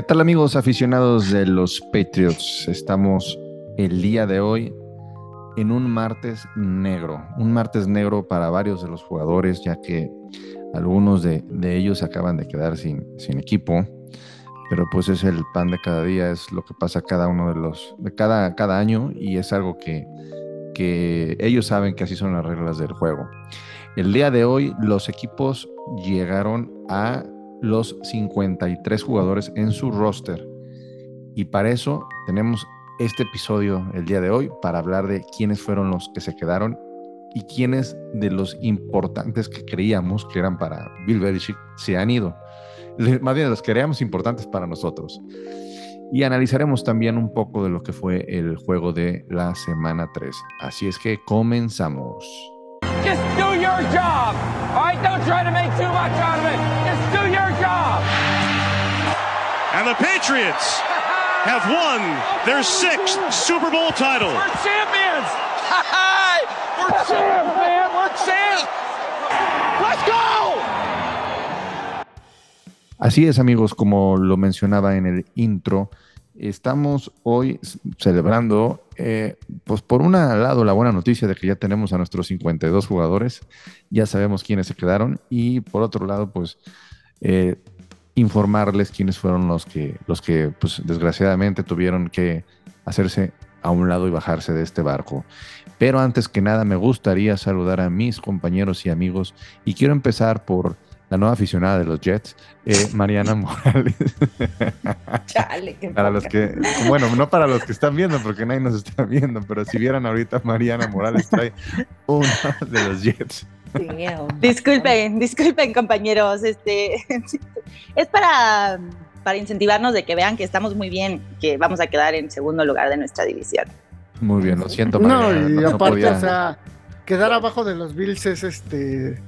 ¿Qué tal amigos aficionados de los Patriots? Estamos el día de hoy en un martes negro, un martes negro para varios de los jugadores, ya que algunos de, ellos acaban de quedar sin, equipo, pero pues es el pan de cada día, es lo que pasa cada uno de los, de cada, cada año y es algo que, que ellos saben que así son las reglas del juego. El día de hoy los equipos llegaron a los 53 jugadores en su roster. Y para eso tenemos este episodio el día de hoy para hablar de quiénes fueron los que se quedaron y quiénes de los importantes que creíamos que eran para Bill Belichick se han ido. Más bien los creíamos importantes para nosotros. Y analizaremos también un poco de lo que fue el juego de la semana 3. Así es que comenzamos. Just do your job. All don't try to make too much out of it. Just do. And the Patriots have won their sixth Super Bowl title. We're champions. We're champs, man. We're champs. Let's go. Así es, amigos, como lo mencionaba en el intro. Estamos hoy celebrando, eh, pues por un lado, la buena noticia de que ya tenemos a nuestros 52 jugadores, ya sabemos quiénes se quedaron, y por otro lado, pues eh, informarles quiénes fueron los que, los que pues, desgraciadamente tuvieron que hacerse a un lado y bajarse de este barco. Pero antes que nada, me gustaría saludar a mis compañeros y amigos, y quiero empezar por la nueva aficionada de los Jets, eh, Mariana Morales. Chale, qué para los que, bueno, no para los que están viendo, porque nadie nos está viendo, pero si vieran ahorita Mariana Morales trae uno de los Jets. disculpen, disculpen compañeros, este es para, para incentivarnos de que vean que estamos muy bien, que vamos a quedar en segundo lugar de nuestra división. Muy bien, lo siento. Mariana, no, y aparte, o sea, quedar abajo de los Bills es este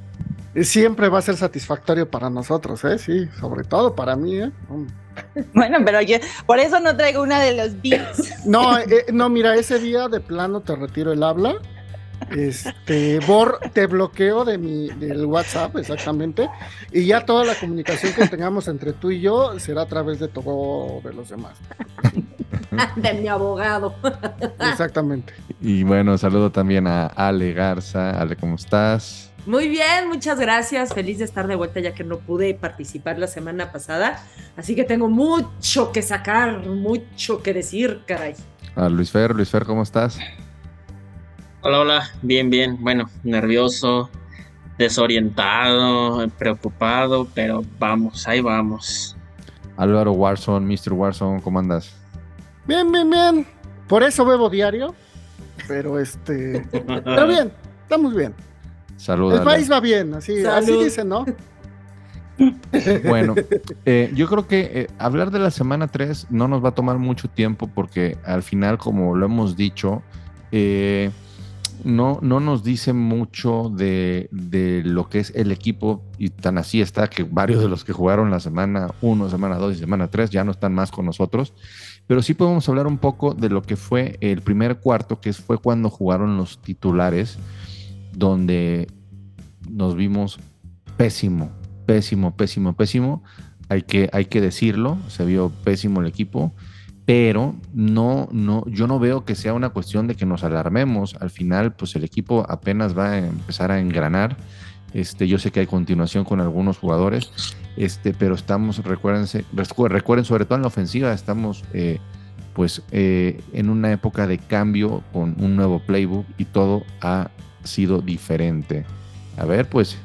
siempre va a ser satisfactorio para nosotros, ¿eh? Sí, sobre todo para mí, ¿eh? Bueno, pero yo por eso no traigo una de los beats. No, eh, no, mira, ese día de plano te retiro el habla. Este, Bor, te bloqueo de mi, del WhatsApp, exactamente. Y ya toda la comunicación que tengamos entre tú y yo será a través de todo de los demás. De mi abogado. Exactamente. Y bueno, saludo también a Ale Garza. Ale, ¿cómo estás? Muy bien, muchas gracias. Feliz de estar de vuelta ya que no pude participar la semana pasada. Así que tengo mucho que sacar, mucho que decir, caray. A Luis Fer, Luis Fer, ¿cómo estás? Hola, hola, bien, bien. Bueno, nervioso, desorientado, preocupado, pero vamos, ahí vamos. Álvaro Warson, Mr. Warson, ¿cómo andas? Bien, bien, bien. Por eso bebo diario, pero este... pero bien, estamos bien. Saludos. El país va bien, así, así dicen, ¿no? Bueno, eh, yo creo que eh, hablar de la semana 3 no nos va a tomar mucho tiempo porque al final, como lo hemos dicho, eh, no, no nos dice mucho de, de, lo que es el equipo y tan así está que varios de los que jugaron la semana 1, semana 2 y semana 3 ya no están más con nosotros, pero sí podemos hablar un poco de lo que fue el primer cuarto, que fue cuando jugaron los titulares donde nos vimos pésimo, pésimo, pésimo, pésimo. Hay que, hay que decirlo, se vio pésimo el equipo, pero no, no, yo no veo que sea una cuestión de que nos alarmemos. Al final, pues el equipo apenas va a empezar a engranar. Este, yo sé que hay continuación con algunos jugadores, este, pero estamos, recuérdense, recuerden sobre todo en la ofensiva, estamos eh, pues eh, en una época de cambio con un nuevo playbook y todo ha sido diferente. A ver, pues,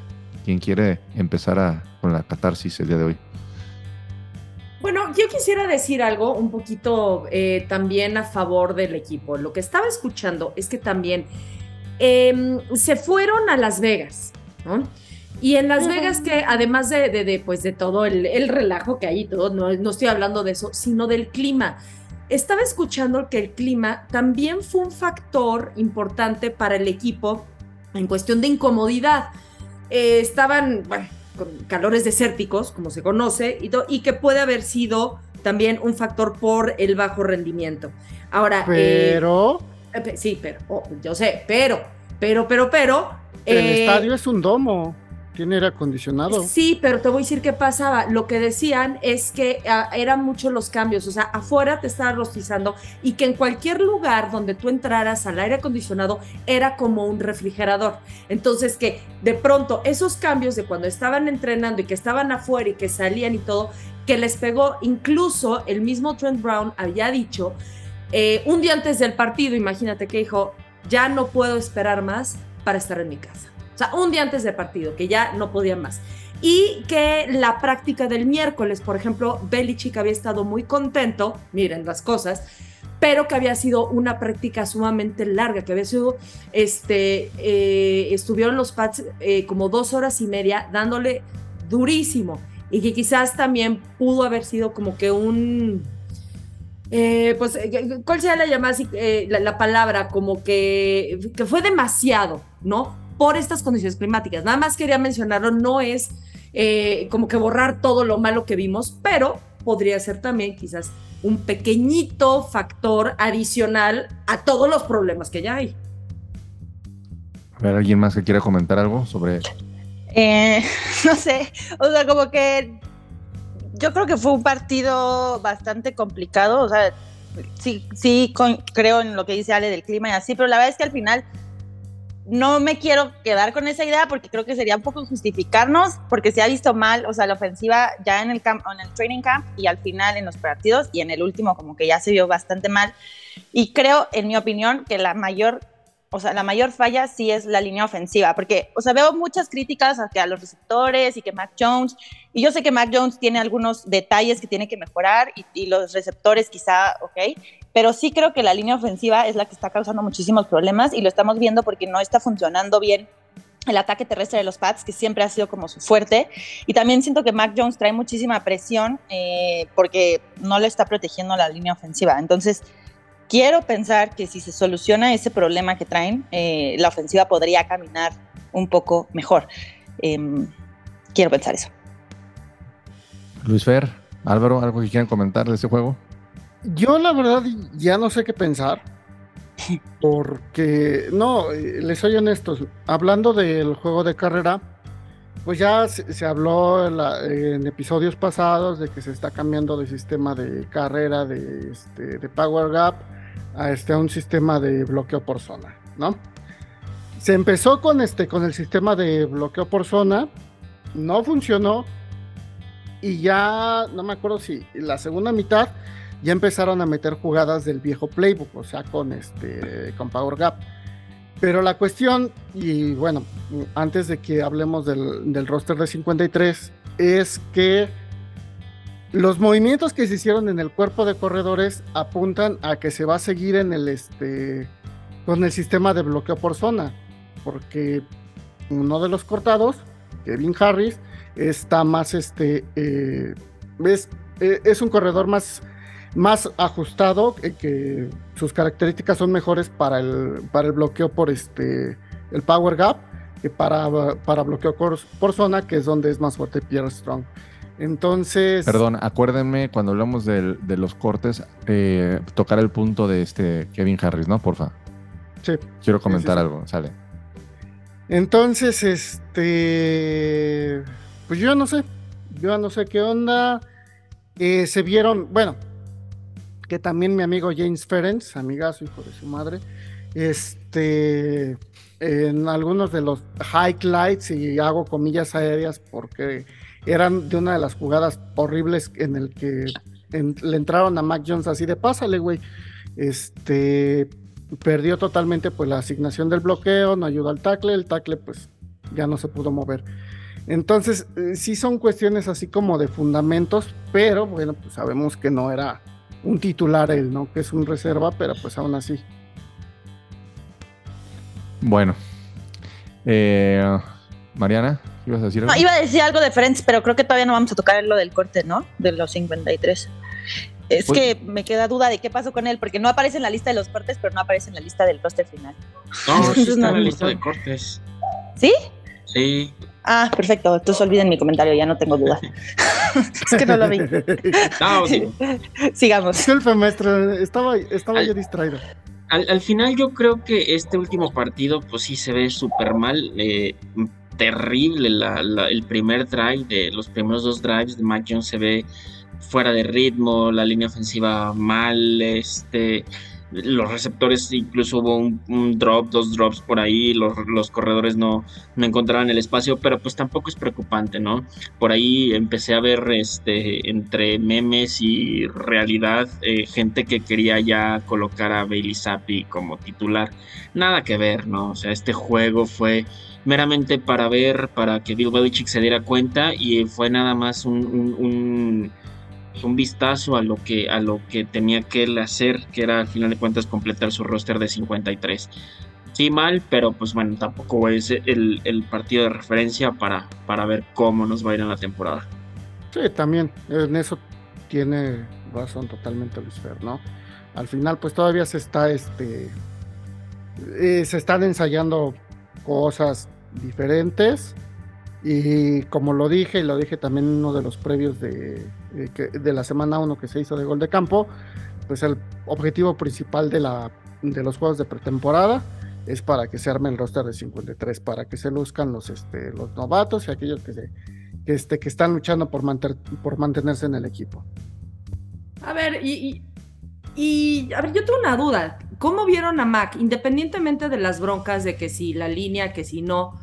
¿quién quiere empezar con la catarsis el día de hoy? Bueno, yo quisiera decir algo un poquito eh, también a favor del equipo. Lo que estaba escuchando es que también em, se fueron a Las Vegas, ¿no? Y en Las Vegas, que además de, pues de todo el, relajo que hay y todo, no, no estoy hablando de eso, sino del clima estaba escuchando que el clima también fue un factor importante para el equipo en cuestión de incomodidad. Eh, estaban, bueno, calores desérticos, como se conoce, y, y, que puede haber sido también un factor por el bajo rendimiento. Ahora, eh, pero... Eh, sí, pero, oh, yo sé, pero, pero, pero, pero... El estadio es un domo. Tiene aire acondicionado. Sí, pero te voy a decir qué pasaba. Lo que decían es que ah, eran muchos los cambios. O sea, afuera te estaba rostizando y que en cualquier lugar donde tú entraras al aire acondicionado era como un refrigerador. Entonces, que de pronto esos cambios de cuando estaban entrenando y que estaban afuera y que salían y todo, que les pegó. Incluso el mismo Trent Brown había dicho eh, un día antes del partido, imagínate que dijo, ya no puedo esperar más para estar en mi casa. O sea, un día antes del partido, que ya no podía más. Y que la práctica del miércoles, por ejemplo, Belichick había estado muy contento, miren las cosas, pero que había sido una práctica sumamente larga, que había sido, este, eh, estuvieron los Pats eh, como dos horas y media dándole durísimo y que quizás también pudo haber sido como que un, eh, pues, ¿cuál sea la llamada, la, la, palabra? Como que, que fue demasiado, ¿no? Por estas condiciones climáticas. Nada más quería mencionarlo, no es eh, como que borrar todo lo malo que vimos, pero podría ser también quizás un pequeñito factor adicional a todos los problemas que ya hay. A ver, ¿alguien más que quiera comentar algo sobre...? Eh, no sé, o sea, como que yo creo que fue un partido bastante complicado, o sea, sí, sí creo en lo que dice Ale del clima y así, pero la verdad es que al final no me quiero quedar con esa idea porque creo que sería un poco justificarnos, porque se ha visto mal, o sea, la ofensiva ya en el, camp, en el training camp y al final en los partidos y en el último como que ya se vio bastante mal. Y creo, en mi opinión, que la mayor, o sea, la mayor falla sí es la línea ofensiva, porque, o sea, veo muchas críticas hacia los receptores y que Mac Jones, y yo sé que Mac Jones tiene algunos detalles que tiene que mejorar y, y los receptores quizá, ok, pero sí creo que la línea ofensiva es la que está causando muchísimos problemas y lo estamos viendo porque no está funcionando bien el ataque terrestre de los Pats, que siempre ha sido como su fuerte. Y también siento que Mac Jones trae muchísima presión eh, porque no le está protegiendo la línea ofensiva. Entonces, quiero pensar que si se soluciona ese problema que traen, eh, la ofensiva podría caminar un poco mejor. Em, quiero pensar eso. Luis Fer, Álvaro, ¿algo que quieran comentar de este juego? Yo la verdad ya no sé qué pensar. Porque, no, eh, les soy honesto, hablando del juego de carrera, pues ya se, habló en, episodios pasados de que se está cambiando de sistema de carrera de, este, de Power Gap a, este, a un sistema de bloqueo por zona, ¿no? Se empezó con, este, con el sistema de bloqueo por zona, no funcionó y ya, no me acuerdo si la segunda mitad ya empezaron a meter jugadas del viejo playbook, o sea, con este con Power Gap. Pero la cuestión, y bueno, antes de que hablemos del, roster de 53, es que los movimientos que se hicieron en el cuerpo de corredores apuntan a que se va a seguir en el este con el sistema de bloqueo por zona, porque uno de los cortados, Kevin Harris, está más este eh, es, eh, es un corredor más ajustado, eh, que sus características son mejores para el, para el bloqueo por este, el power gap que para bloqueo por, zona, que es donde es más fuerte Pierre Strong. Entonces. Perdón, acuérdenme cuando hablamos de, los cortes, eh, tocar el punto de este Kevin Harris, ¿no? Porfa. Sí. Quiero comentar algo, sale. Entonces, este. Pues yo no sé. Yo no sé qué onda. Eh, se vieron, bueno, que también mi amigo James Ferenc, amigazo, hijo de su madre, este, en algunos de los highlights, y hago comillas aéreas porque eran de una de las jugadas horribles en el que le entraron a Mac Jones así de pásale, güey. Este, perdió totalmente pues la asignación del bloqueo, no ayudó al tackle, el tackle pues ya no se pudo mover. Entonces, eh, sí son cuestiones así como de fundamentos, pero bueno, pues sabemos que no era un titular él, ¿no? Que es un reserva, pero pues aún así. Bueno. Eh, Mariana, ¿ibas a decir algo? iba a decir algo de Friends, pero creo que todavía no vamos a tocar lo del corte, ¿no? De los 53. Es pues que me queda duda de qué pasó con él, porque no aparece en la lista de los cortes, pero no aparece en la lista del roster final. No, sí está en la lista de cortes. ¿Sí? Sí. Ah, perfecto. Entonces olviden mi comentario, ya no tengo duda. es que no lo vi. No, Sigamos. Disculpe, maestro, estaba, estaba yo distraído. Al, final yo creo que este último partido, pues sí se ve súper mal. Eh, terrible el primer drive, de los primeros dos drives de Mac Jones se ve fuera de ritmo, la línea ofensiva mal, este, los receptores incluso hubo un, drop, dos drops por ahí, los, corredores no, no, encontraban el espacio, pero pues tampoco es preocupante, ¿no? Por ahí empecé a ver este, entre memes y realidad eh, gente que quería ya colocar a Bailey Zappi como titular. Nada que ver, ¿no? O sea, este juego fue meramente para ver, para que Bill Belichick se diera cuenta y fue nada más un un vistazo a lo que a lo que tenía que él hacer, que era al final de cuentas completar su roster de 53. Sí, mal, pero pues bueno, tampoco es el, el partido de referencia para, para ver cómo nos va a ir en la temporada. Sí, también, en eso tiene razón totalmente Luis ¿no? Al final, pues todavía se está, este, eh, se están ensayando cosas diferentes y como lo dije, y lo dije también en uno de los previos de, de, la semana 1 que se hizo de gol de campo, pues el objetivo principal de, la, de los juegos de pretemporada es para que se arme el roster de 53, para que se luzcan los, este, los novatos y aquellos que, se, que, este, que están luchando por, por mantenerse en el equipo. A ver, y, a ver, yo tengo una duda. ¿Cómo vieron a Mac? Independientemente de las broncas de que si la línea, que si no,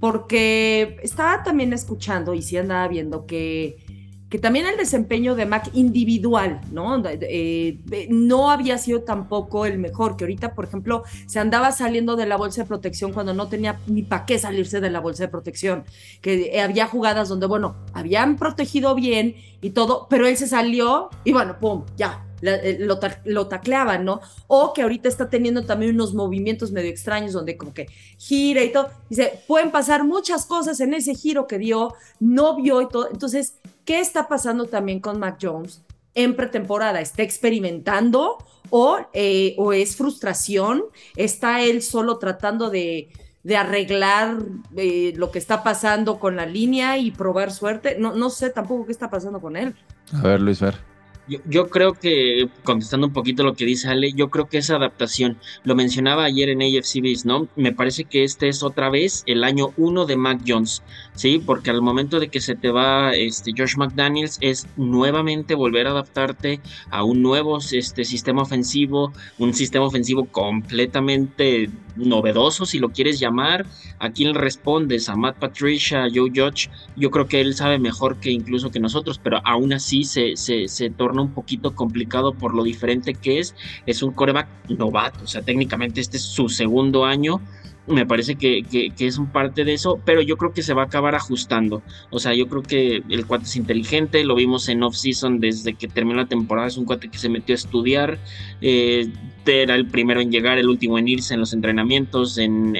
porque estaba también escuchando y sí andaba viendo que, que también el desempeño de Mac individual, ¿no? Eh, no había sido tampoco el mejor, que ahorita, por ejemplo, se andaba saliendo de la bolsa de protección cuando no tenía ni para qué salirse de la bolsa de protección, que había jugadas donde, bueno, habían protegido bien y todo, pero él se salió y bueno, pum, ya, eh, lo, tacleaban, ¿no? O que ahorita está teniendo también unos movimientos medio extraños donde como que gira y todo. Dice, pueden pasar muchas cosas en ese giro que dio, no vio y todo. Entonces, ¿qué está pasando también con Mac Jones en pretemporada? ¿Está experimentando o, eh, o es frustración? ¿Está él solo tratando de arreglar eh, lo que está pasando con la línea y probar suerte. No, no sé tampoco qué está pasando con él. A ver, Luis Ver. Yo, creo que, contestando un poquito lo que dice Ale, yo creo que esa adaptación, lo mencionaba ayer en AFC ¿no? Me parece que este es otra vez el año uno de Mac Jones, ¿sí? Porque al momento de que se te va este, Josh McDaniels es nuevamente volver a adaptarte a un nuevo este, sistema ofensivo, un sistema ofensivo completamente novedoso, si lo quieres llamar. ¿A quién respondes? ¿A Matt Patricia, a Joe Judge? Yo creo que él sabe mejor que incluso que nosotros, pero aún así se, se, se torna un poquito complicado por lo diferente que es. Es un coreback novato, o sea, técnicamente este es su segundo año me parece que, es un parte de eso, pero yo creo que se va a acabar ajustando. O sea, yo creo que el cuate es inteligente, lo vimos en off-season desde que terminó la temporada, es un cuate que se metió a estudiar, eh, era el primero en llegar, el último en irse en los entrenamientos, en,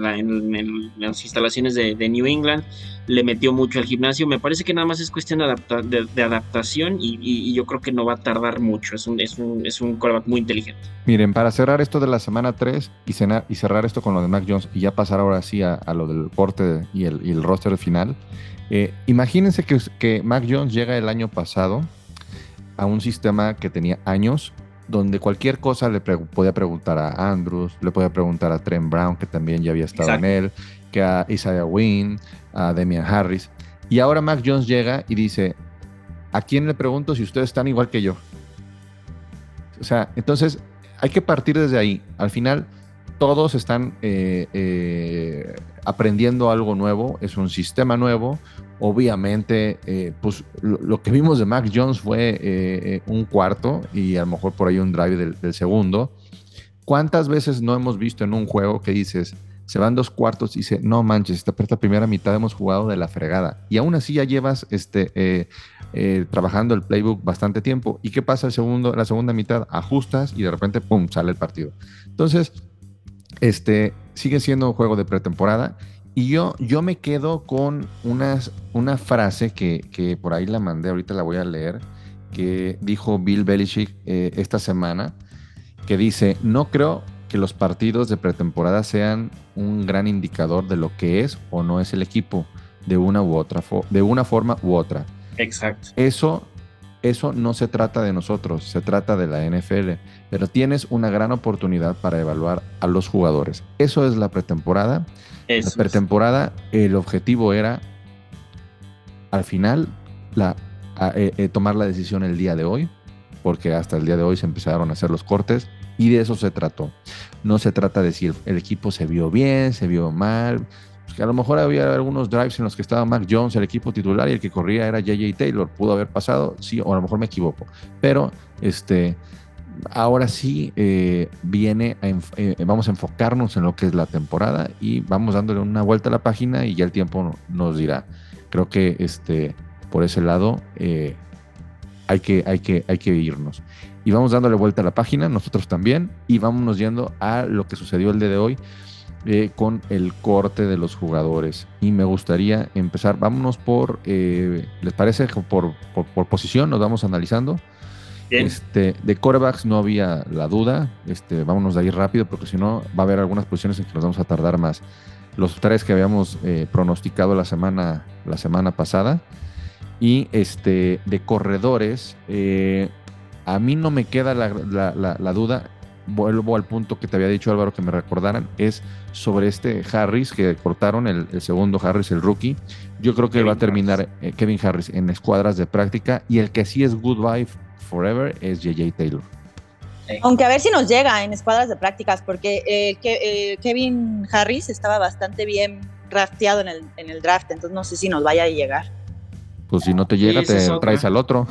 las instalaciones de, New England, le metió mucho al gimnasio, me parece que nada más es cuestión de, adaptación y, yo creo que no va a tardar mucho, es un, es un, es un muy inteligente. Miren, para cerrar esto de la semana 3 y, cerrar esto con lo demás Jones y ya pasar ahora sí a, lo del porte y el, y roster final. Eh, imagínense que, que Mac Jones llega el año pasado a un sistema que tenía años, donde cualquier cosa le podía preguntar a Andrews, le podía preguntar a Trent Brown, que también ya había estado en él, que a Isaiah Wynn, a Demian Harris. Y ahora Mac Jones llega y dice, ¿a quién le pregunto si ustedes están igual que yo? O sea, entonces hay que partir desde ahí. Al final, todos están eh, eh, aprendiendo algo nuevo, es un sistema nuevo. Obviamente, eh, pues lo, que vimos de Mac Jones fue un cuarto y a lo mejor por ahí un drive del, segundo. ¿Cuántas veces no hemos visto en un juego que dices, se van dos cuartos y dice, no manches, esta, esta primera mitad hemos jugado de la fregada. Y aún así ya llevas este, trabajando el playbook bastante tiempo. ¿Y qué pasa el segundo, la segunda mitad? Ajustas y de repente, ¡pum!, sale el partido. Entonces, este, sigue siendo un juego de pretemporada. Y yo, yo me quedo con unas, una frase que, por ahí la mandé, ahorita la voy a leer, que dijo Bill Belichick eh, esta semana, que dice, no creo que los partidos de pretemporada sean un gran indicador de lo que es o no es el equipo, de una u otra, de una forma u otra. Exacto. Eso eso no se trata de nosotros, se trata de la NFL, pero tienes una gran oportunidad para evaluar a los jugadores. Eso es la pretemporada. Eso La es. pretemporada, el objetivo era al final la, a- eh, eh, tomar la decisión el día de hoy, porque hasta el día de hoy se empezaron a hacer los cortes y de eso se trató. No se trata de si el, el equipo se vio bien, se vio mal. pues que a lo mejor había algunos drives en los que estaba Mac Jones, el equipo titular, y el que corría era JJ Taylor. Pudo haber pasado, sí, o a lo mejor me equivoco. Pero este, ahora sí eh, viene, a eh, vamos a enfocarnos en lo que es la temporada y vamos dándole una vuelta a la página y ya el tiempo no- nos dirá. Creo que este, por ese lado eh, hay, que, hay, que, hay que irnos. Y vamos dándole vuelta a la página, nosotros también, y vámonos yendo a lo que sucedió el día de hoy con el corte de los jugadores. Y me gustaría empezar, vámonos por, ¿les parece? Por, por posición, nos vamos analizando. Bien. Este, de corebacks no había la duda. Este, vámonos de ahí rápido porque si no va a haber algunas posiciones en que nos vamos a tardar más. Los tres que habíamos eh, pronosticado la semana, la semana pasada. Y este, de corredores, eh, a mí no me queda la, la- la- la duda. Vuelvo al punto que te había dicho Álvaro que me recordaran. Es sobre este Harris que cortaron, el, el segundo Harris, el rookie. Yo creo que Kevin va a terminar eh, Kevin Harris en escuadras de práctica. Y el que sí es goodbye forever es JJ Taylor. Aunque a ver si nos llega en escuadras de prácticas, porque eh, que- eh, Kevin Harris estaba bastante bien drafteado en el, en el draft, entonces no sé si nos vaya a llegar. Pues si no te llega, te traes al otro.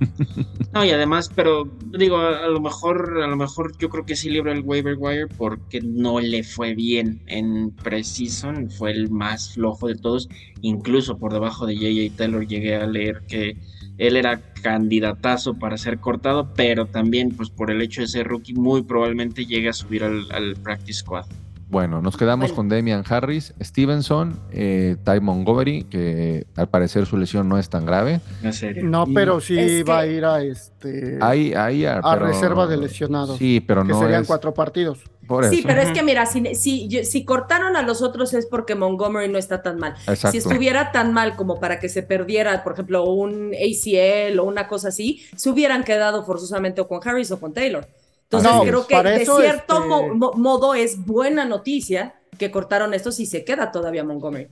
No, y además, pero digo, a, lo mejor, a lo mejor yo creo que sí libra el waiver wire porque no le fue bien en Precision, fue el más flojo de todos, incluso por debajo de JJ Taylor llegué a leer que él era candidatazo para ser cortado, pero también pues por el hecho de ser rookie muy probablemente llegue a subir al practice squad. Bueno, nos quedamos Bueno. con Damian Harris, Stevenson, eh, Ty Montgomery, que al parecer su lesión no es tan grave. En serio. No, pero sí Es va a ir a este Ahí, ahí, a pero- reserva de lesionados. Sí, pero que no serían es cuatro partidos. por Sí, eso. pero es que mira, si, si, yo- si cortaron a los otros es porque Montgomery no está tan mal. Exacto. Si estuviera tan mal como para que se perdiera, por ejemplo, un ACL o una cosa así, se hubieran quedado forzosamente o con Harris o con Taylor. Entonces No, creo que de cierto este- mo- mo- modo es buena noticia que cortaron estos y se queda todavía Montgomery.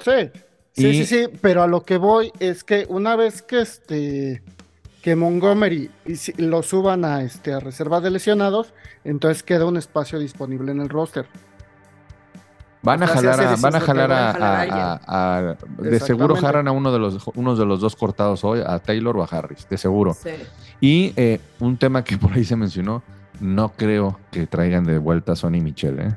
Sí, sí, Y- sí, sí, pero a lo que voy es que una vez que este que Montgomery y si- lo suban a este a reserva de lesionados, entonces queda un espacio disponible en el roster. Van a O sea, se jalar a, van a jalar van a, a jalar a a- a- a- de seguro jalan a uno de los unos de los dos cortados hoy, a Taylor o a Harris, de seguro. Sí. Y eh, un tema que por ahí se mencionó, no creo que traigan de vuelta a Sonny Michel, ¿eh?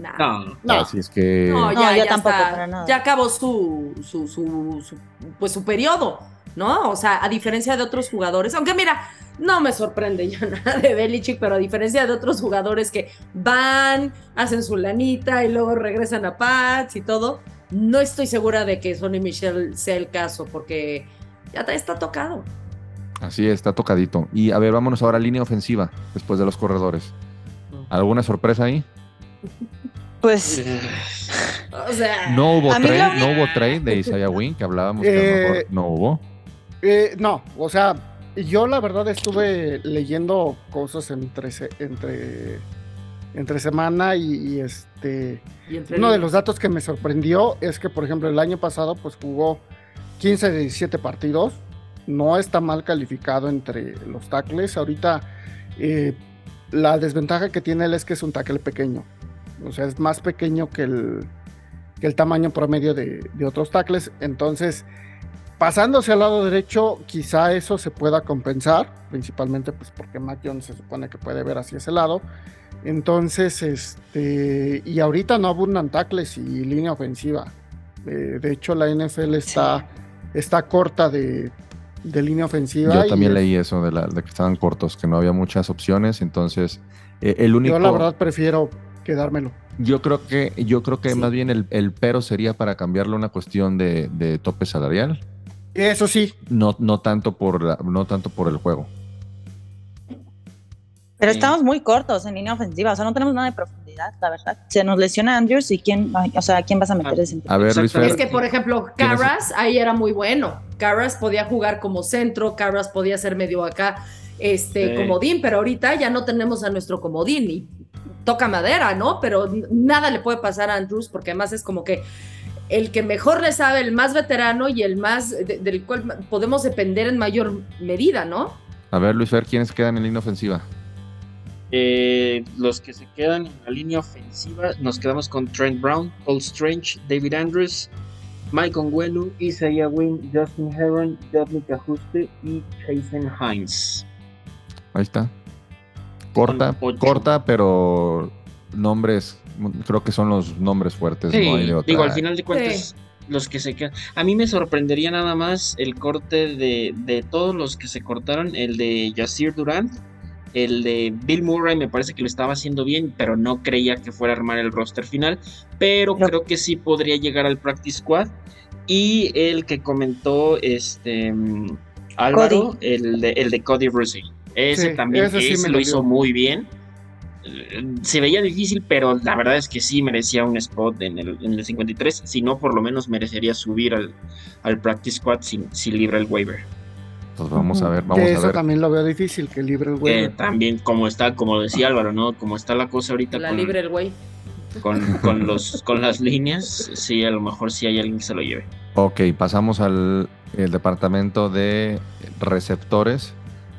Nah. No, No. Así es que No, No, ya, yo ya tampoco, está. para nada. Ya acabó su, su, su, su- pues su periodo, ¿no? O sea, a diferencia de otros jugadores, aunque mira, no me sorprende ya nada de Belichick, pero a diferencia de otros jugadores que van, hacen su lanita y luego regresan a Pats y todo, no estoy segura de que Sonny Michel sea el caso, porque ya está- está tocado. Así está tocadito. Y a ver, vámonos ahora a línea ofensiva, después de los corredores. ¿Alguna sorpresa ahí? Pues O sea, No hubo trade, la no hubo trade de Isaiah Wynn, que hablábamos que a lo mejor Eh, no hubo. Eh, no, o sea, yo la verdad estuve leyendo cosas entre se- entre entre semana y, y, este y entre Uno de los datos que me sorprendió es que, por ejemplo, el año pasado pues jugó 15 de 17 partidos. No está mal calificado entre los tackles. Ahorita eh, la desventaja que tiene él es que es un tackle pequeño. O sea, es más pequeño que el, que el tamaño promedio de, de otros tackles. Entonces, pasándose al lado derecho, quizá eso se pueda compensar. Principalmente pues porque Mac Jones se supone que puede ver hacia ese lado. Entonces, este, y ahorita no abundan tackles y línea ofensiva. Eh, de hecho, la NFL está, está corta de, de línea ofensiva. Yo también leí eso de, la, de que estaban cortos, que no había muchas opciones, entonces eh, el único... Yo la verdad prefiero quedármelo. Yo creo que, yo creo que Sí. más bien el, el pero sería para cambiarle una cuestión de, de tope salarial, Eso sí, no, no, tanto por la- no tanto por el juego. Pero estamos muy cortos en línea ofensiva, o sea, no tenemos nada de profundidad. La verdad. Se nos lesiona Andrews y quién, o sea, ¿quién vas a meter A- ese? A ver, Luis Fer, Es que, por ejemplo. Carras ahí era muy bueno. Carras podía jugar como centro, Carras podía ser medio acá, este, Sí. comodín, pero ahorita ya no tenemos a nuestro comodín y toca madera, ¿no? Pero nada le puede pasar a Andrews porque además es como que el que mejor le sabe, el más veterano y el más de- del cual podemos depender en mayor medida, ¿no? a ver, Luis Fer, ¿quiénes quedan en línea ofensiva? Eh, los que se quedan en la línea ofensiva, nos quedamos con Trent Brown, Paul Strange, David Andrews, Mike Onwenu, Isaiah Wynn, Justin Heron, Dominic Ajuste y Jason Hines. Ahí está. Corta, corta, pero nombres, creo que son los nombres fuertes. Sí, no hay de otra. digo, al final de cuentas, los que se quedan. A mí me sorprendería nada más el corte de, de todos los que se cortaron, el de Yasir Durant, el de Bill Murray, me parece que lo estaba haciendo bien, pero no creía que fuera a armar el roster final. Pero No. creo que sí podría llegar al practice squad. Y el que comentó este mm, Álvaro, el de, el de Cody Russell. Ese Sí, también ese ese lo lo hizo muy bien. Eh, Se veía difícil, pero la verdad es que sí merecía un spot en el, en el 53. Si no, por lo menos merecería subir al, al practice squad si, si libra el waiver. Pues vamos a ver, Que vamos a eso ver. también lo veo difícil, que libre el Eh, güey. también, como está, como decía Álvaro, ¿no? Como está la cosa ahorita La con, libre el güey. con, con los, con las líneas, sí, a lo mejor sí hay alguien que se lo lleve. Ok, pasamos al el departamento de receptores.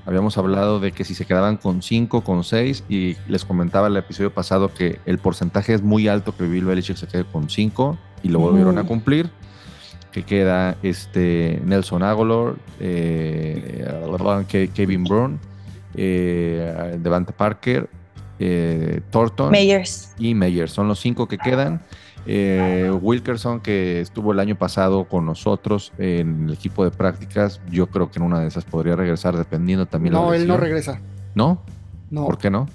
Habíamos hablado de que si se quedaban con 5, con 6, y les comentaba el episodio pasado que el porcentaje es muy alto que Bill Belichick se quede con 5, y lo volvieron a cumplir. Que queda este Nelson Aguilar, eh, Ke- Kevin Brown, eh, Devante Parker, eh, Thornton Meyers. y Meyer. Son los cinco que quedan. Eh, Wilkerson, que estuvo el año pasado con nosotros en el equipo de prácticas, yo creo que en una de esas podría regresar, dependiendo también No, la él no regresa. ¿No? No. ¿Por qué no?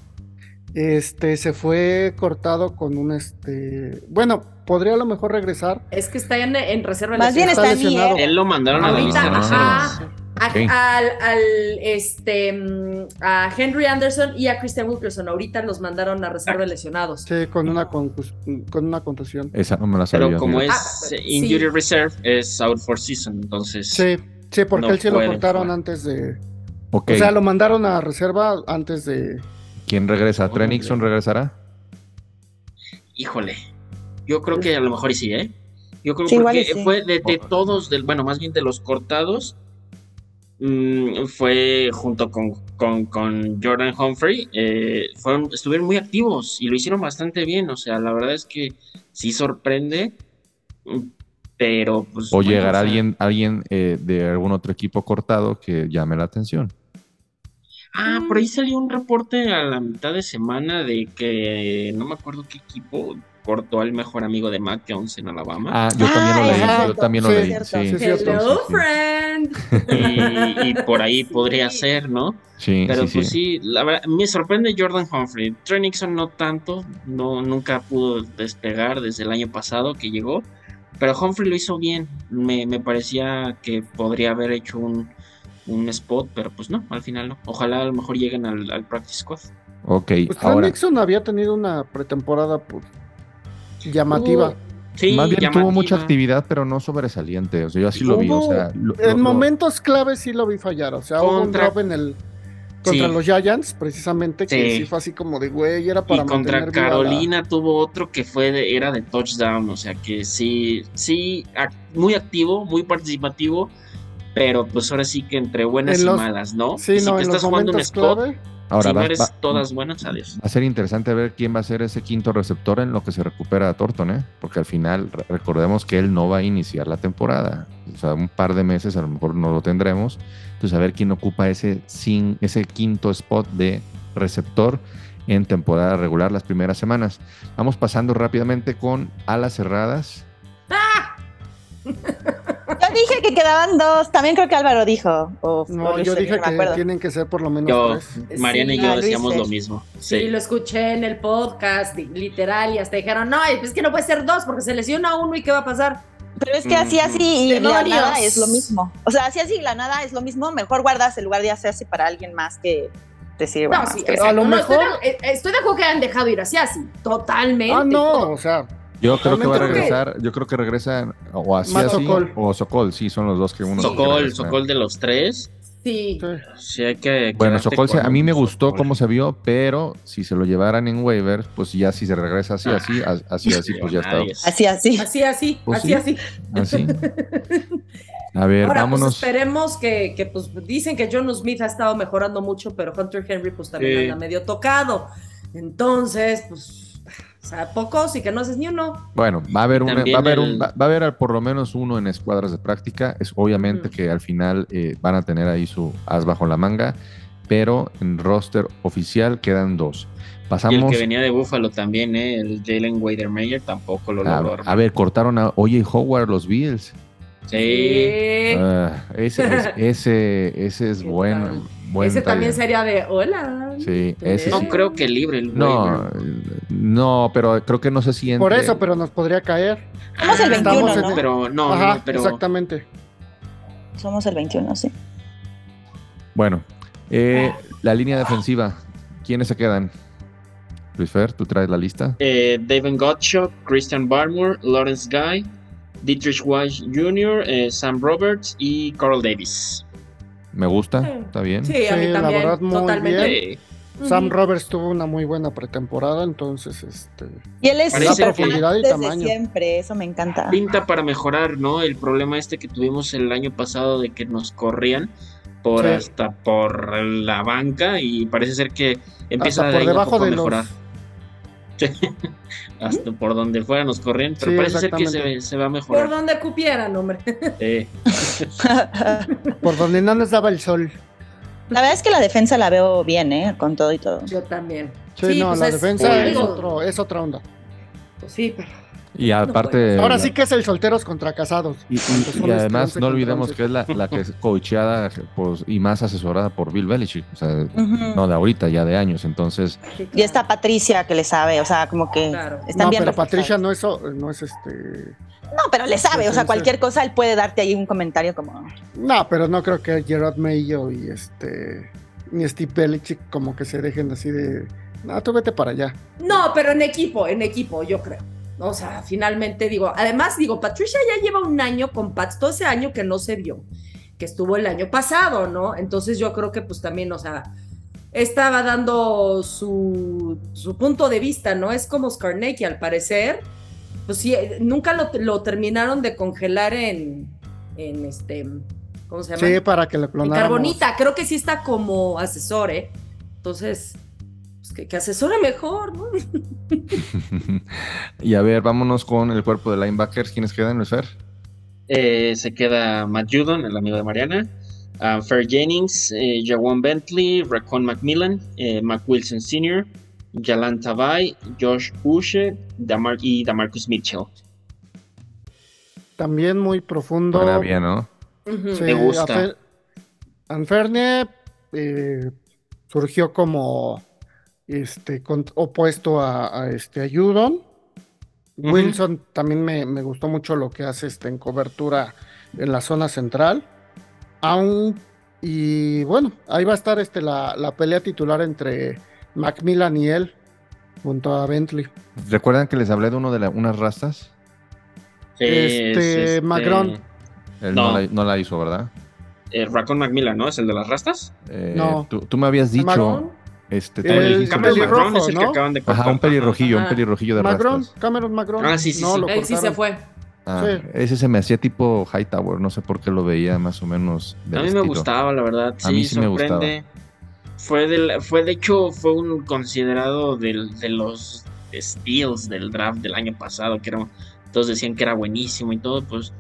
Este se fue cortado con un este. Bueno, podría a lo mejor regresar. Es que está en, en reserva Más bien está está. Él lo mandaron a la Ahorita, lista ajá. reservas. A, al, al, este, a Henry Anderson y a Christian Wilkerson. Ahorita los mandaron a reserva de lesionados. Sí, con una, concus- con una contusión. Esa no me la sabía. Pero como es Ah, sí. Injury Reserve, es out for season, entonces... Sí, sí, porque No él sí lo cortaron jugar. antes de. Ok, O sea, lo mandaron a reserva antes de. ¿quién regresa? ¿Trey Órale. Nixon regresará? Híjole, yo creo que a lo mejor y sí, ¿eh? Yo creo Sí, sí. fue de, de todos, del, bueno, más bien de los cortados, mm, fue junto con, con, con Jordan Humphrey, eh, fueron, estuvieron muy activos y lo hicieron bastante bien, o sea, la verdad es que sí sorprende, mm, pero pues... ¿O bueno, llegará o sea, alguien, alguien eh, de algún otro equipo cortado que llame la atención? Ah, por ahí salió un reporte a la mitad de semana de que no me acuerdo qué equipo cortó al mejor amigo de Mac Jones en Alabama. Ah, yo también lo Ah, leí, yo también lo Sí, leí. Sí. Hello, friend. y, y por ahí Sí. podría ser, ¿no? Sí, Pero sí, pues sí. sí, la verdad, me sorprende Jordan Humphrey. Trey Nixon no tanto, no, nunca pudo despegar desde el año pasado que llegó, pero Humphrey lo hizo bien. Me, me parecía que podría haber hecho un, un spot, pero pues no, al final no. Ojalá a lo mejor lleguen al, al practice squad. Ok, Pues ahora. Nixon había tenido una pretemporada pues, llamativa. Sí, Más bien tuvo mucha actividad, pero no sobresaliente. O sea, yo así lo vi. O Hubo- sea, lo- en lo- momentos clave sí lo vi fallar. O sea, hubo un Contra- drop en el. Contra Sí. los Giants, precisamente, que Sí. sí fue así como de güey, era para y contra la- Carolina tuvo otro que fue de, era de touchdown, o sea que sí, sí, ac- muy activo, muy participativo, pero pues ahora sí que entre buenas En y los- malas, ¿no? Sí, si no, te en estás los jugando un spot, clave. Ahora si va, no eres va- todas buenas, adiós. va a ser interesante ver quién va a ser ese quinto receptor en lo que se recupera a Thornton, ¿eh? Porque al final re- recordemos que él no va a iniciar la temporada. O sea, un par de meses a lo mejor no lo tendremos. Entonces, a ver quién ocupa ese, sin, ese quinto spot de receptor en temporada regular las primeras semanas. Vamos pasando rápidamente con alas cerradas. Yo dije que quedaban dos. También creo que Álvaro dijo. O, No, o Luis, yo dije no que acuerdo. tienen que ser por lo menos Yo, tres. Mariana y Sí, yo ah, Luis, decíamos lo mismo. Sí, Sí. lo escuché en el podcast, literal, y hasta dijeron, no, es que no puede ser dos porque se lesiona uno y ¿qué va a pasar? Pero es que así, así y la nada es lo mismo. O sea, así, así y la nada es lo mismo. Mejor guardas el lugar de hacerse para alguien más que, decir, bueno, No, sí, a lo. No, estoy, mejor- de, eh, estoy de acuerdo que han dejado ir así, así, totalmente. Ah, no, todo. o sea, Yo creo que va a regresar, yo creo que regresa o así así Sokol. o Sokol, sí, son los dos que uno Sokol, regresa. Sokol de los tres. Sí. sí. Hay que. Bueno, Sokol, se- a mí me gustó Sokol. cómo se vio, pero si se lo llevaran en waivers, pues ya si se regresa así, Ah. así, a- así, así, pues ya está. Así, así. Así, así, Pues así, sí. así. Así. A ver, Ahora, vámonos. pues esperemos que, que, pues dicen que John Smith ha estado mejorando mucho, pero Hunter Henry pues también Sí. anda medio tocado. Entonces, pues, o sea, pocos y que no haces ni uno. Bueno, va a haber, una- va, a haber un- va, va a haber por lo menos uno en escuadras de práctica. Es obviamente que al final eh, van a tener ahí su as bajo la manga, pero en roster oficial quedan dos. Y el Pasamos que venía de Buffalo también, ¿eh? el Jalen Wadermeyer tampoco lo logró. a ver, cortaron a Oye Howard los Bills. Sí. Ah, ese, es, ese, ese es ¿Qué buen, Ese también sería de hola. Sí, ese No sí. creo que libre el No, waiver. no, pero creo que no se siente. Por eso, pero nos podría caer. Somos el Ah, 21, estamos en ¿no? el- Pero no, Ajá, no, pero exactamente. Somos el 21, sí. Bueno, eh, la línea defensiva, ¿quiénes se quedan? Luis Fer, tú traes la lista. eh, David Gottschalk, Christian Barmore, Lawrence Guy, Dietrich Weiss Jr., eh, Sam Roberts y Carl Davis. Me gusta, Sí. está bien. Sí, a Sí, mí la también. verdad, muy totalmente. bien. Sí. Sam. Roberts tuvo una muy buena pretemporada, entonces, este, Y él es profundidad y tamaño. siempre, eso me encanta. Pinta para mejorar, ¿no? El problema este que tuvimos el año pasado de que nos corrían por Sí. hasta por la banca y parece ser que empieza hasta por a debajo de mejorar. los... Hasta por donde fuera nos corrían, pero Sí, parece ser que se, se va a Por donde cupieran, hombre. Sí. Por donde no nos daba el sol. La verdad es que la defensa la veo bien, ¿eh? Con todo y todo. Yo también. Sí, no, pues la es- defensa es, digo, otro, es otra onda. pues sí, pero Y aparte. Ahora la- sí que es el solteros contra casados. Y, Pues además 11 no olvidemos 11. que es la, la que es coacheada pues, y más asesorada por Bill Belichick. O sea, no de ahorita, ya de años. Entonces, Y está Patricia que le sabe, o sea, como que Claro. están no, bien pero reforzados. Patricia no es, no es este... No, pero le sabe, o sea, cualquier cosa él puede darte ahí un comentario como. No, pero no creo que Gerard Mayo y este... Ni Steve Belichick como que se dejen así de... No, tú vete para allá. No, pero en equipo, en equipo, yo creo. O sea, finalmente digo, además digo, Patricia ya lleva un año con Pats, todo ese año que no se vio, que estuvo el año pasado, ¿no? Entonces yo creo que pues también, o sea, estaba dando su, su punto de vista, ¿no? Es como Skarnecki, al parecer, pues sí, nunca lo, lo terminaron de congelar en, en este, ¿cómo se llama? Sí, para que le en clonáramos. Carbonita, creo que sí está como asesor, ¿eh? Entonces, pues que, que asesore mejor, ¿no? y a ver, vámonos con el cuerpo de linebackers. ¿Quiénes quedan, Luis Fer? Eh, se queda Matt Judon, el amigo de Mariana, Fair Jennings, eh, Jawan Bentley, Racon Macmillan, eh, Mac Wilson Sr., Jalan Tabay, Josh Ushe Damar y Damarcus Mitchell. También muy profundo. Suena bien, ¿no? Sí, Me gusta. Anferne eh, surgió como este con- opuesto a, a este a Judon. Wilson también me, me gustó mucho lo que hace este en cobertura en la zona central. Aún y bueno, ahí va a estar este la, la pelea titular entre Macmillan y él junto a Bentley. ¿Recuerdan que les hablé de uno de la- unas rastas? Es, Este, Macron. Él no, No. la, no la hizo, ¿verdad? eh, Racon Macmillan, ¿no? ¿Es el de las rastas? Eh, No. Tú, tú me habías dicho. Macron. Este, tú El dijiste Cameron Macron es el que acaban de Ajá, un pelirrojillo, un Ajá. pelirrojillo de Macron, rastas. Cameron Macron. Ah, sí, sí, no, sí. lo Él sí se fue. Ah, Sí. Ese se me hacía tipo Hightower, no sé por qué lo veía más o menos. del A mí me gustaba, la verdad. A Sí, mí sí me sorprende. Fue, del, fue, de hecho, fue un considerado del, de los steals del draft del año pasado, que era, todos decían que era buenísimo y todo, pues,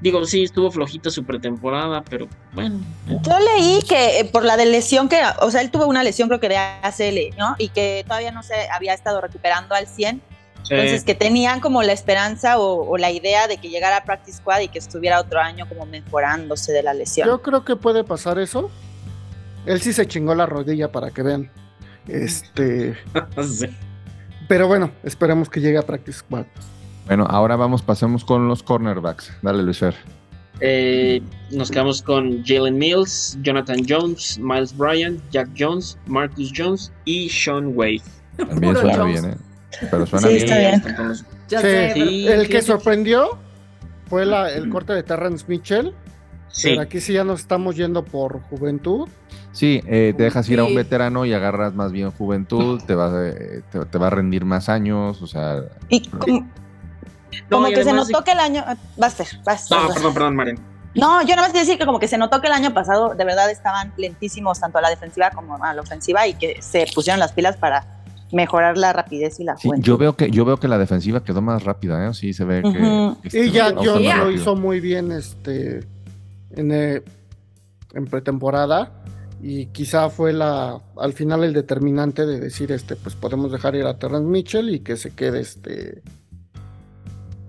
digo, sí, estuvo flojita su pretemporada, pero bueno. Yo leí que eh, por la de lesión que, o sea, él tuvo una lesión creo que de ACL, ¿no? Y que todavía no se había estado recuperando al 100. Sí. Entonces que tenían como la esperanza o, o la idea de que llegara a Practice Squad y que estuviera otro año como mejorándose de la lesión. Yo creo que puede pasar eso. Él sí se chingó la rodilla para que vean. Este, Sí. pero bueno, esperemos que llegue a Practice Squad. Bueno, ahora vamos, pasemos con los cornerbacks. Dale, Luis Fer. Eh, nos quedamos con Jalen Mills, Jonathan Jones, Miles Bryant, Jack Jones, Marcus Jones y Sean Wade. También suena Jones. bien, ¿eh? Pero suena Sí, bien. está bien. los- Sí, sé, sí. El que sorprendió fue la- el corte de Terrence Mitchell. Sí, Pero aquí sí ya nos estamos yendo por juventud. Sí, eh, te dejas ir a un veterano y agarras más bien juventud, te va, eh, te, te va a rendir más años, o sea, Y como, como que se de- notó que el año. Vas a ser, vas. No, vas. perdón, perdón, Maren. No, yo nada más quería decir que como que se notó que el año pasado de verdad estaban lentísimos tanto a la defensiva como a la ofensiva y que se pusieron las pilas para mejorar la rapidez y la sí, yo veo que yo veo que la defensiva quedó más rápida, ¿eh? Sí, se ve que... Que Y Jones más lo hizo muy bien este, en, eh, en pretemporada. Y quizá fue la al final el determinante de decir, este, pues podemos dejar ir a Terrence Mitchell y que se quede este.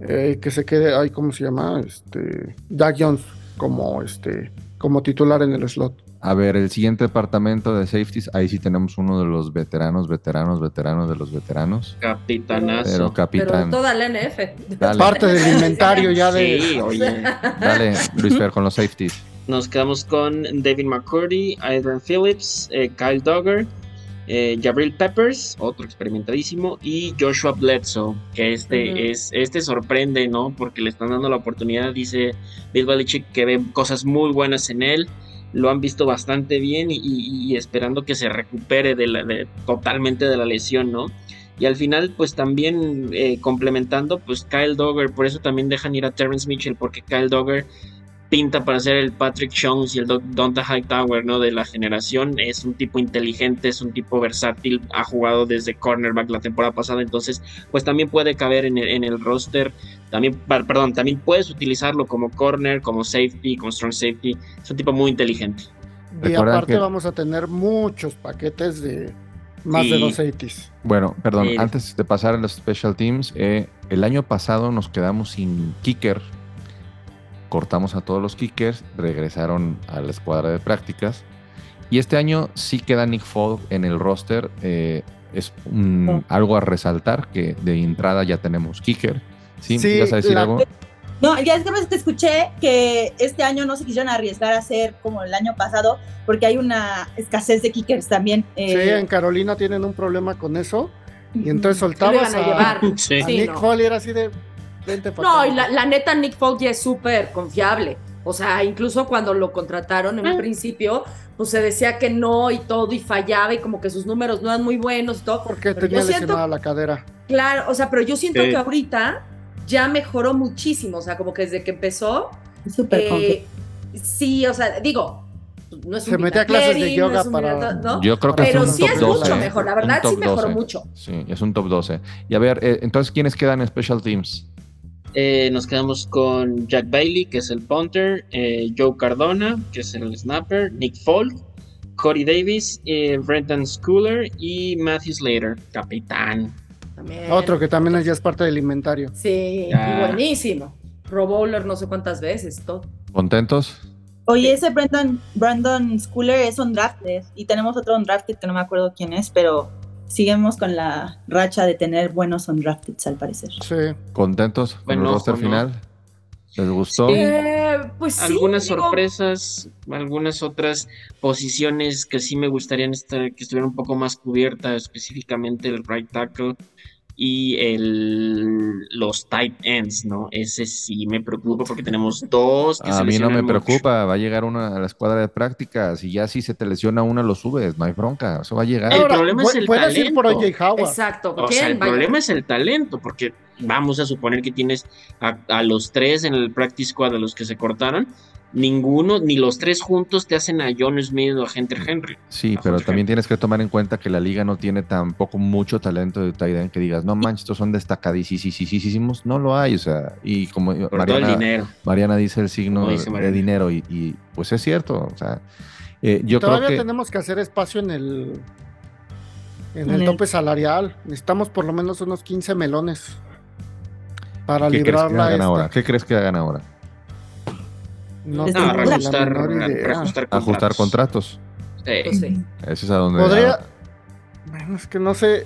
Eh, que se quede, ay, ¿cómo se llama? Este. Jack Jones como este. como titular en el slot. A ver, el siguiente departamento de safeties, ahí sí tenemos uno de los veteranos, veteranos, veteranos de los veteranos. Capitanazo. Pero Pero capitán, toda la NF. dale, Parte del inventario ya de. Sí, oye. dale, Luis Fer, con los safeties. Nos quedamos con David McCurdy, Adrian Phillips, eh, Kyle Dogger, eh, Jabril Peppers, otro experimentadísimo, y Joshua Bledsoe, que este es, este sorprende, ¿no? Porque le están dando la oportunidad, dice Bill Belichick que ve cosas muy buenas en él, lo han visto bastante bien y, y- y esperando que se recupere de la, de- totalmente de la lesión, ¿no? Y al final, pues también eh, complementando, pues Kyle Dogger, por eso también dejan ir a Terrence Mitchell, porque Kyle Dogger pinta para ser el Patrick Jones y el Do- Donta Hightower, ¿no? De la generación. Es un tipo inteligente, es un tipo versátil, ha jugado desde cornerback la temporada pasada, entonces, pues también puede caber en el, en el roster. También, perdón, también puedes utilizarlo como corner, como safety, como strong safety. Es un tipo muy inteligente. Y aparte que- vamos a tener muchos paquetes de más de dos 80s. Bueno, perdón, Sí. antes de pasar a los special teams, eh, el año pasado nos quedamos sin kicker. Cortamos a todos los kickers, regresaron a la escuadra de prácticas. Y este año sí queda Nick Fogg en el roster. eh, es un- Oh. algo a resaltar que de entrada ya tenemos kicker. ¿Sí? Sí, ¿Vas a decir la- algo? No, ya es que más te escuché que este año no se quisieron arriesgar a hacer como el año pasado porque hay una escasez de kickers también. Sí, eh, en Carolina tienen un problema con eso. Y entonces soltabas a a, llevar. Sí. a Sí, Nick no. Hall y era así de. No, acá". y la, la neta, Nick Folk ya es súper confiable. O sea, incluso cuando lo contrataron en un principio, pues se decía que no y todo y fallaba y como que sus números no eran muy buenos y todo. Porque Pero tenía yo siento- lesionada la cadera. Claro, o sea, pero yo siento Sí. que ahorita ya mejoró muchísimo. O sea, como que desde que empezó, súper confiable. eh, sí, o sea, digo, no es un Se metía a clases de no yoga es un para- ¿no? Yo creo que Pero es un sí top es 12. mucho mejor, la verdad sí mejoró 12. mucho. Sí, es un top 12. Y a ver, eh, entonces, ¿quiénes quedan en special teams? Eh, nos quedamos con Jack Bailey, que es el punter, eh, Joe Cardona, que es el snapper, Nick Folk, Cody Davis, eh, Brendan Schooler y Matthew Slater, capitán. También. Otro que también es- ya es parte del inventario. Sí, Ya. buenísimo. Pro Bowler no sé cuántas veces, todo. ¿Contentos? Oye, ese Brandon, Brandon Schooler es undrafted y tenemos otro undrafted que no me acuerdo quién es, pero seguimos con la racha de tener buenos undrafteds al parecer. Sí. ¿Contentos con Buen el roster ¿no? final? ¿Les gustó? Sí. Eh, pues sí, algunas digo, sorpresas, algunas otras posiciones que sí me gustaría estar, que estuvieran un poco más cubiertas, específicamente el right tackle y el, los tight ends, ¿no? Ese sí me preocupa porque tenemos dos que A se mí no me mucho. preocupa, va a llegar una a la escuadra de prácticas y ya si se te lesiona una lo subes, no hay bronca, eso va a llegar. El Ahora, problema es el puedes ir por talento. OJ Howard. Exacto. O sea, el problema es el talento, porque vamos a suponer que tienes a, a los tres en el practice squad de los que se cortaron, ninguno, ni los tres juntos te hacen a John Smith o a Hunter Henry. Sí, pero también tienes que tomar en cuenta que la liga no tiene tampoco mucho talento de tight end que digas, no manches, estos son destacadísimos, no lo hay, o sea, y como Por todo el Mariana, dinero. Mariana dice el signo dice de dinero y, y, pues es cierto, o sea, eh, yo Todavía creo que tenemos que hacer espacio en el en En el el- tope salarial. Necesitamos por lo menos unos 15 melones para ¿qué crees que librarla hagan ahora? ¿Qué crees que hagan ahora? No No, reajustar, reajustar Ajustar contratos. contratos. Sí. Pues sí. Ese es a donde Podría. Bueno, es que no sé.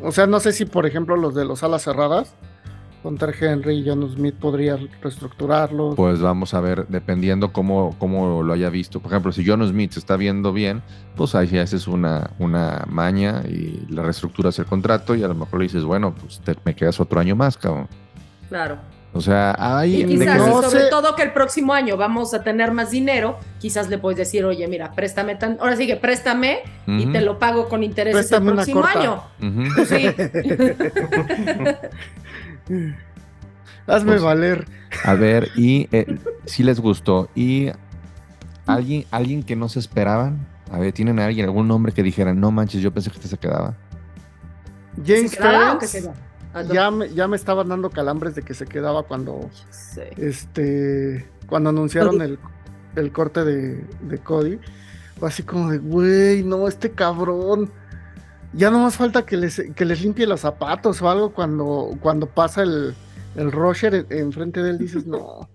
O sea, no sé si, por ejemplo, los de los alas cerradas Hunter Henry y John Smith podría reestructurarlo. Pues vamos a ver, dependiendo cómo, cómo lo haya visto. Por ejemplo, si John Smith se está viendo bien, pues ahí ya haces una, una maña y le reestructuras el contrato y a lo mejor le dices, bueno, pues te, me quedas otro año más, cabrón. Claro. O sea, hay... Y quizás, sobre todo que el próximo año vamos a tener más dinero, quizás le puedes decir, oye, mira, préstame tan, ahora sí que préstame y te lo pago con intereses el próximo año. Pues sí. Hazme pues, valer. A ver, y eh, si les gustó. ¿Y alguien, alguien que no se esperaban? A ver, ¿tienen alguien, algún nombre que dijeran, no manches, yo pensé que este se quedaba? James ¿Se Ah, ya me, ya me estaban dando calambres de que se quedaba cuando este cuando anunciaron el, el, corte de, de Cody. Fue así como de, güey, no, este cabrón. Ya no más falta que les, que les limpie los zapatos o algo cuando, cuando pasa el, el Roger enfrente de él, dices, no.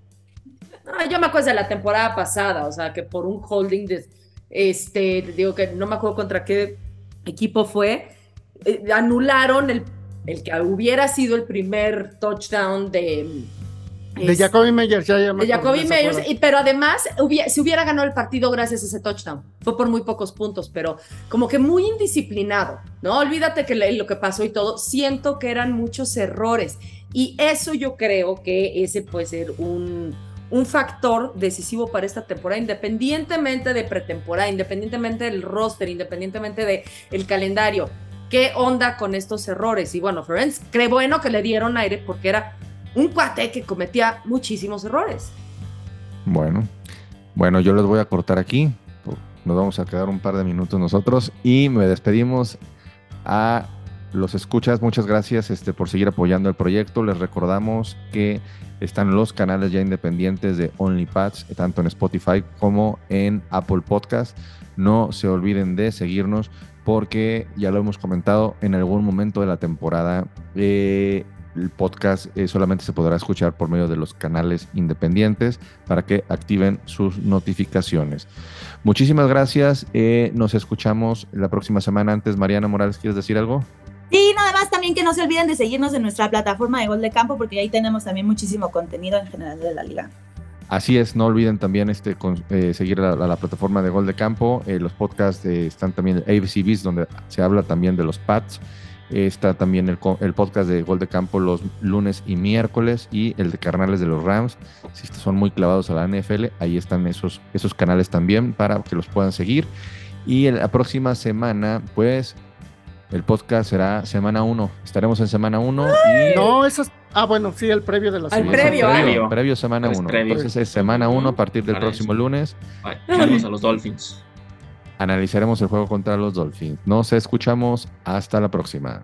no. Yo me acuerdo de la temporada pasada, o sea, que por un holding de, este, digo que no me acuerdo contra qué equipo fue, eh, anularon el el que hubiera sido el primer touchdown de... De Jacoby Meyers, ya, De Jacoby Meyers, pero además se hubiera ganado el partido gracias a ese touchdown. Fue por muy pocos puntos, pero como que muy indisciplinado, ¿no? Olvídate que lo que pasó y todo, siento que eran muchos errores. Y eso yo creo que ese puede ser un, un factor decisivo para esta temporada, independientemente de pretemporada, independientemente del roster, independientemente del el calendario qué onda con estos errores. Y bueno, Florence, cree bueno que le dieron aire porque era un cuate que cometía muchísimos errores. Bueno, bueno, yo les voy a cortar aquí. Nos vamos a quedar un par de minutos nosotros y me despedimos a los escuchas. Muchas gracias este, por seguir apoyando el proyecto. Les recordamos que están los canales ya independientes de OnlyPads, tanto en Spotify como en Apple Podcast. No se olviden de seguirnos porque ya lo hemos comentado en algún momento de la temporada. Eh, el podcast eh, solamente se podrá escuchar por medio de los canales independientes para que activen sus notificaciones. Muchísimas gracias. Eh, nos escuchamos la próxima semana. Antes, Mariana Morales, ¿quieres decir algo? Sí, nada más también que no se olviden de seguirnos en nuestra plataforma de Gol de Campo porque ahí tenemos también muchísimo contenido en general de la liga. Así es, no olviden también este, eh, seguir a la, plataforma de Gol de Campo. Eh, los podcasts están también en ABC Beats, donde se habla también de los Pats. Está también el, el, podcast de Gol de Campo los lunes y miércoles y el de Carnales de los Rams. Si son muy clavados a la NFL, ahí están esos, esos canales también para que los puedan seguir. Y la próxima semana, pues, el podcast será semana 1. Estaremos en semana 1. Y... No, eso es Ah, bueno, sí, el previo de la semana. El previo, previo, previo semana 1. Entonces es semana 1 a partir del próximo lunes. Vamos a los Dolphins. Analizaremos el juego contra los Dolphins. Nos escuchamos. Hasta la próxima.